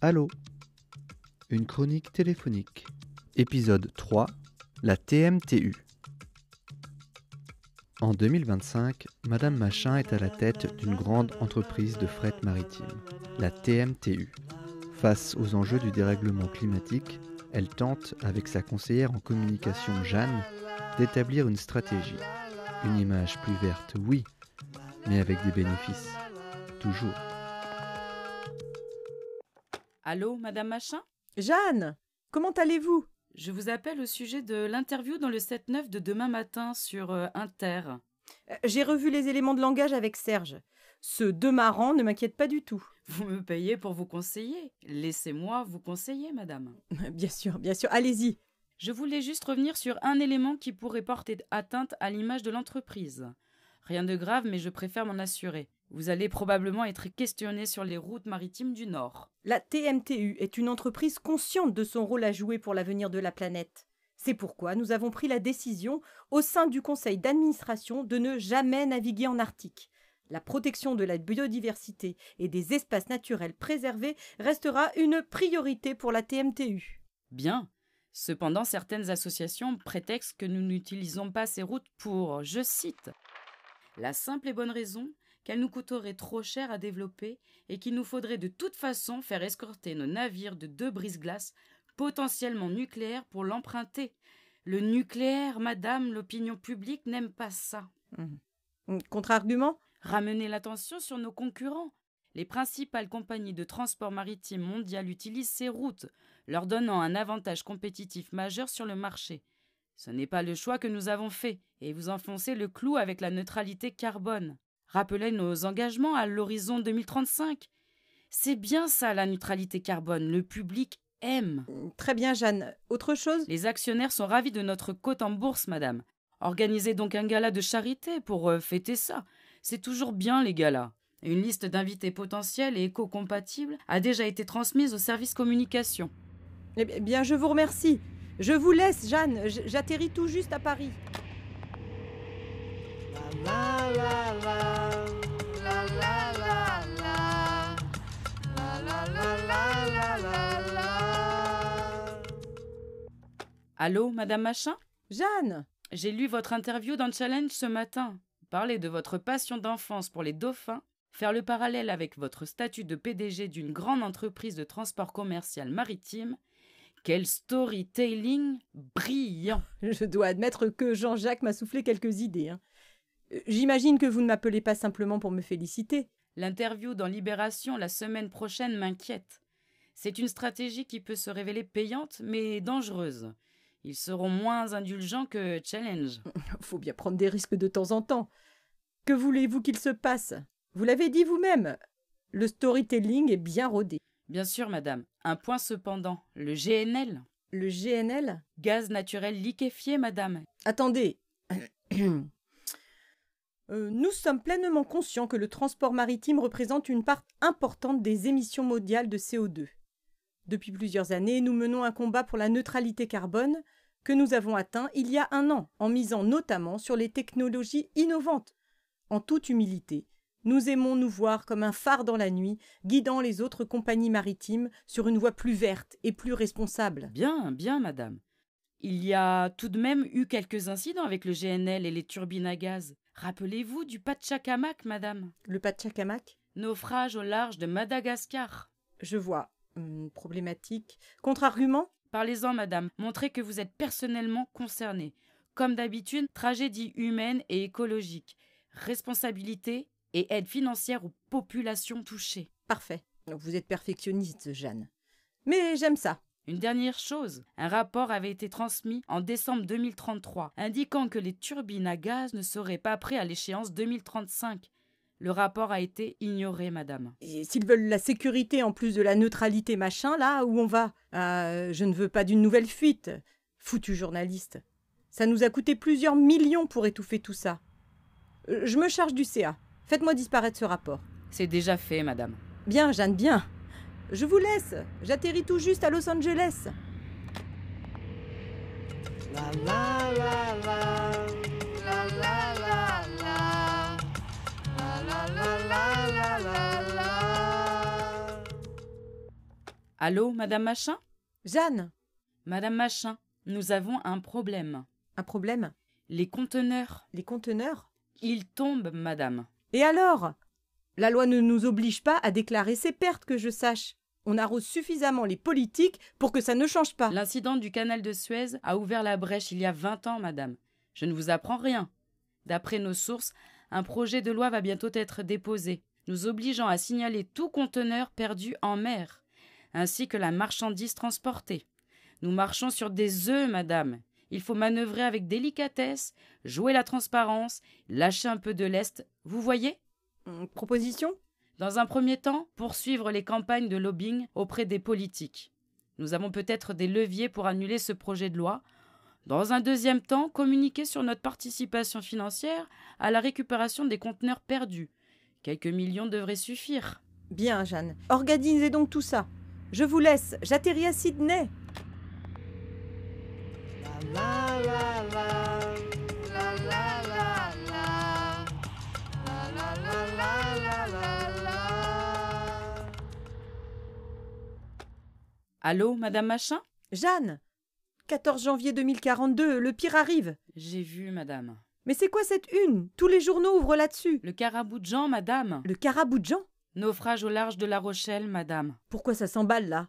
Allô Une chronique téléphonique. Épisode 3 La TMTU. En 2025, Madame Machin est à la tête d'une grande entreprise de fret maritime, la TMTU. Face aux enjeux du dérèglement climatique, elle tente, avec sa conseillère en communication Jeanne, d'établir une stratégie. Une image plus verte, oui, mais avec des bénéfices. Toujours. Allô, Madame Machin? Jeanne, comment allez-vous? Je vous appelle au sujet de l'interview dans le 7-9 de demain matin sur euh, Inter. Euh, J'ai revu les éléments de langage avec Serge. Ce deux marrant ne m'inquiète pas du tout. Vous me payez pour vous conseiller. Laissez-moi vous conseiller, Madame. Bien sûr, bien sûr, allez-y. Je voulais juste revenir sur un élément qui pourrait porter atteinte à l'image de l'entreprise. Rien de grave, mais je préfère m'en assurer. Vous allez probablement être questionné sur les routes maritimes du Nord. La TMTU est une entreprise consciente de son rôle à jouer pour l'avenir de la planète. C'est pourquoi nous avons pris la décision, au sein du conseil d'administration, de ne jamais naviguer en Arctique. La protection de la biodiversité et des espaces naturels préservés restera une priorité pour la TMTU. Bien. Cependant, certaines associations prétextent que nous n'utilisons pas ces routes pour, je cite, la simple et bonne raison qu'elles nous coûteraient trop cher à développer et qu'il nous faudrait de toute façon faire escorter nos navires de deux brise-glaces potentiellement nucléaires pour l'emprunter. Le nucléaire, madame, l'opinion publique n'aime pas ça. Mmh. Contre-argument? Ramener l'attention sur nos concurrents. Les principales compagnies de transport maritime mondial utilisent ces routes, leur donnant un avantage compétitif majeur sur le marché. Ce n'est pas le choix que nous avons fait, et vous enfoncez le clou avec la neutralité carbone. Rappelez nos engagements à l'horizon 2035. C'est bien ça la neutralité carbone, le public aime. Très bien, Jeanne. Autre chose? Les actionnaires sont ravis de notre cote en bourse, madame. Organisez donc un gala de charité pour euh, fêter ça. C'est toujours bien les galas. Une liste d'invités potentiels et éco-compatibles a déjà été transmise au service communication. Eh bien, je vous remercie. Je vous laisse, Jeanne. J'atterris tout juste à Paris. Allô, madame Machin? Jeanne J'ai lu votre interview dans Challenge ce matin. Parler de votre passion d'enfance pour les dauphins, faire le parallèle avec votre statut de PDG d'une grande entreprise de transport commercial maritime. Quel storytelling brillant Je dois admettre que Jean-Jacques m'a soufflé quelques idées. hein. Euh, J'imagine que vous ne m'appelez pas simplement pour me féliciter. L'interview dans Libération la semaine prochaine m'inquiète. C'est une stratégie qui peut se révéler payante, mais dangereuse. Ils seront moins indulgents que Challenge. Faut bien prendre des risques de temps en temps. Que voulez-vous qu'il se passe? Vous l'avez dit vous-même. Le storytelling est bien rodé. Bien sûr, madame. Un point cependant. Le GNL Le GNL Gaz naturel liquéfié, madame. Attendez. Euh, nous sommes pleinement conscients que le transport maritime représente une part importante des émissions mondiales de CO2. Depuis plusieurs années, nous menons un combat pour la neutralité carbone que nous avons atteint il y a un an, en misant notamment sur les technologies innovantes. En toute humilité, nous aimons nous voir comme un phare dans la nuit, guidant les autres compagnies maritimes sur une voie plus verte et plus responsable. Bien, bien, madame. Il y a tout de même eu quelques incidents avec le GNL et les turbines à gaz. Rappelez-vous du Pachacamac, madame? Le Pachacamac? Naufrage au large de Madagascar. Je vois. Hum, problématique. Contre-argument? Parlez-en, madame. Montrez que vous êtes personnellement concernée. Comme d'habitude, tragédie humaine et écologique. Responsabilité et aide financière aux populations touchées. Parfait. Vous êtes perfectionniste, Jeanne. Mais j'aime ça. Une dernière chose, un rapport avait été transmis en décembre 2033 indiquant que les turbines à gaz ne seraient pas prêts à l'échéance 2035. Le rapport a été ignoré, madame. Et s'ils veulent la sécurité en plus de la neutralité machin, là où on va? Ah, Je ne veux pas d'une nouvelle fuite. Foutu journaliste. Ça nous a coûté plusieurs millions pour étouffer tout ça. Euh, Je me charge du CA. Faites-moi disparaître ce rapport. C'est déjà fait, madame. Bien, Jeanne, bien. Je vous laisse. J'atterris tout juste à Los Angeles. Allô, Madame Machin? Jeanne Madame Machin, nous avons un problème. Un problème? Les conteneurs. Les conteneurs? Ils tombent, madame. Et alors? La loi ne nous oblige pas à déclarer ces pertes, que je sache. On arrose suffisamment les politiques pour que ça ne change pas. L'incident du canal de Suez a ouvert la brèche il y a vingt ans, madame. Je ne vous apprends rien. D'après nos sources, un projet de loi va bientôt être déposé, nous obligeant à signaler tout conteneur perdu en mer, ainsi que la marchandise transportée. Nous marchons sur des œufs, madame. Il faut manœuvrer avec délicatesse, jouer la transparence, lâcher un peu de lest. Vous voyez? Hum, Proposition? Dans un premier temps, poursuivre les campagnes de lobbying auprès des politiques. Nous avons peut-être des leviers pour annuler ce projet de loi. Dans un deuxième temps, communiquer sur notre participation financière à la récupération des conteneurs perdus. Quelques millions devraient suffire. Bien, Jeanne. Organisez donc tout ça. Je vous laisse. J'atterris à Sydney. Allô, Madame Machin? Jeanne 14 janvier 2042, le pire arrive. J'ai vu, Madame. Mais c'est quoi cette une? Tous les journaux ouvrent là-dessus. Le carabou de Jean, Madame. Le carabou de Jean? Naufrage au large de La Rochelle, Madame. Pourquoi ça s'emballe là?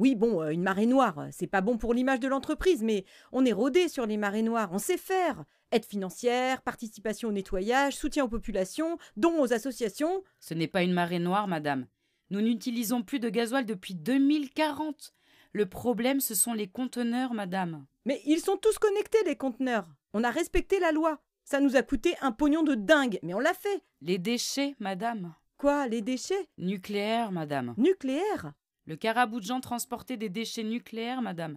Oui, bon, euh, une marée noire, c'est pas bon pour l'image de l'entreprise, mais on est rodé sur les marées noires, on sait faire. Aide financière, participation au nettoyage, soutien aux populations, dons aux associations. Ce n'est pas une marée noire, Madame. Nous n'utilisons plus de gasoil depuis 2040. Le problème, ce sont les conteneurs, Madame. Mais ils sont tous connectés, les conteneurs. On a respecté la loi. Ça nous a coûté un pognon de dingue, mais on l'a fait. Les déchets, Madame. Quoi, les déchets? Nucléaires, Madame. Nucléaires Le carabou de Jean transportait des déchets nucléaires, Madame.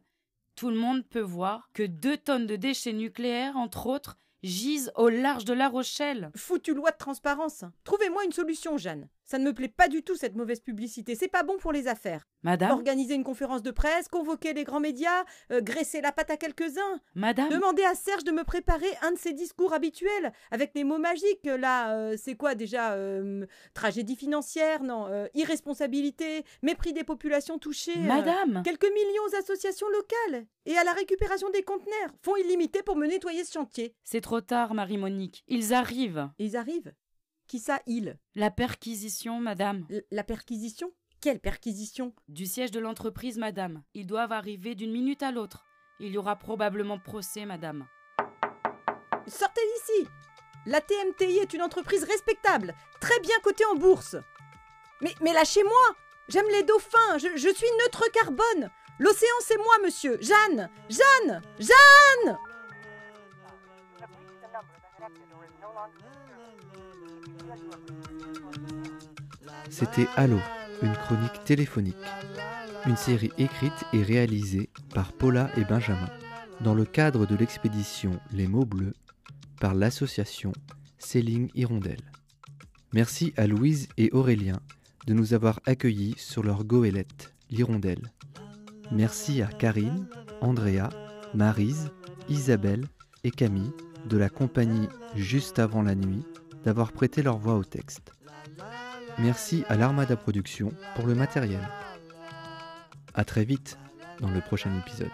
Tout le monde peut voir que deux tonnes de déchets nucléaires, entre autres, gisent au large de La Rochelle. Foutu loi de transparence. Trouvez-moi une solution, Jeanne. Ça ne me plaît pas du tout cette mauvaise publicité. C'est pas bon pour les affaires. Madame Organiser une conférence de presse, convoquer les grands médias, euh, graisser la patte à quelques-uns. Madame Demandez à Serge de me préparer un de ses discours habituels avec les mots magiques. Là, euh, c'est quoi déjà euh, Tragédie financière, non Irresponsabilité, mépris des populations touchées. Madame Quelques millions aux associations locales et à la récupération des conteneurs. Fonds illimités pour me nettoyer ce chantier. C'est trop tard, Marie-Monique. Ils arrivent. Ils arrivent. Qui ça, ils La perquisition, Madame. L- La perquisition? Quelle perquisition? Du siège de l'entreprise, Madame. Ils doivent arriver d'une minute à l'autre. Il y aura probablement procès, Madame. Sortez d'ici La TMTI est une entreprise respectable, très bien cotée en bourse. Mais, mais lâchez-moi J'aime les dauphins, je, je suis neutre carbone L'océan, c'est moi, monsieur Jeanne Jeanne Jeanne C'était Allo, une chronique téléphonique. Une série écrite et réalisée par Paula et Benjamin, dans le cadre de l'expédition Les mots bleus, par l'association Céline Hirondelle. Merci à Louise et Aurélien de nous avoir accueillis sur leur goélette, l'Hirondelle. Merci à Karine, Andrea, Marise, Isabelle et Camille de la compagnie Juste avant la nuit d'avoir prêté leur voix au texte. Merci à l'Armada Production pour le matériel. A très vite dans le prochain épisode.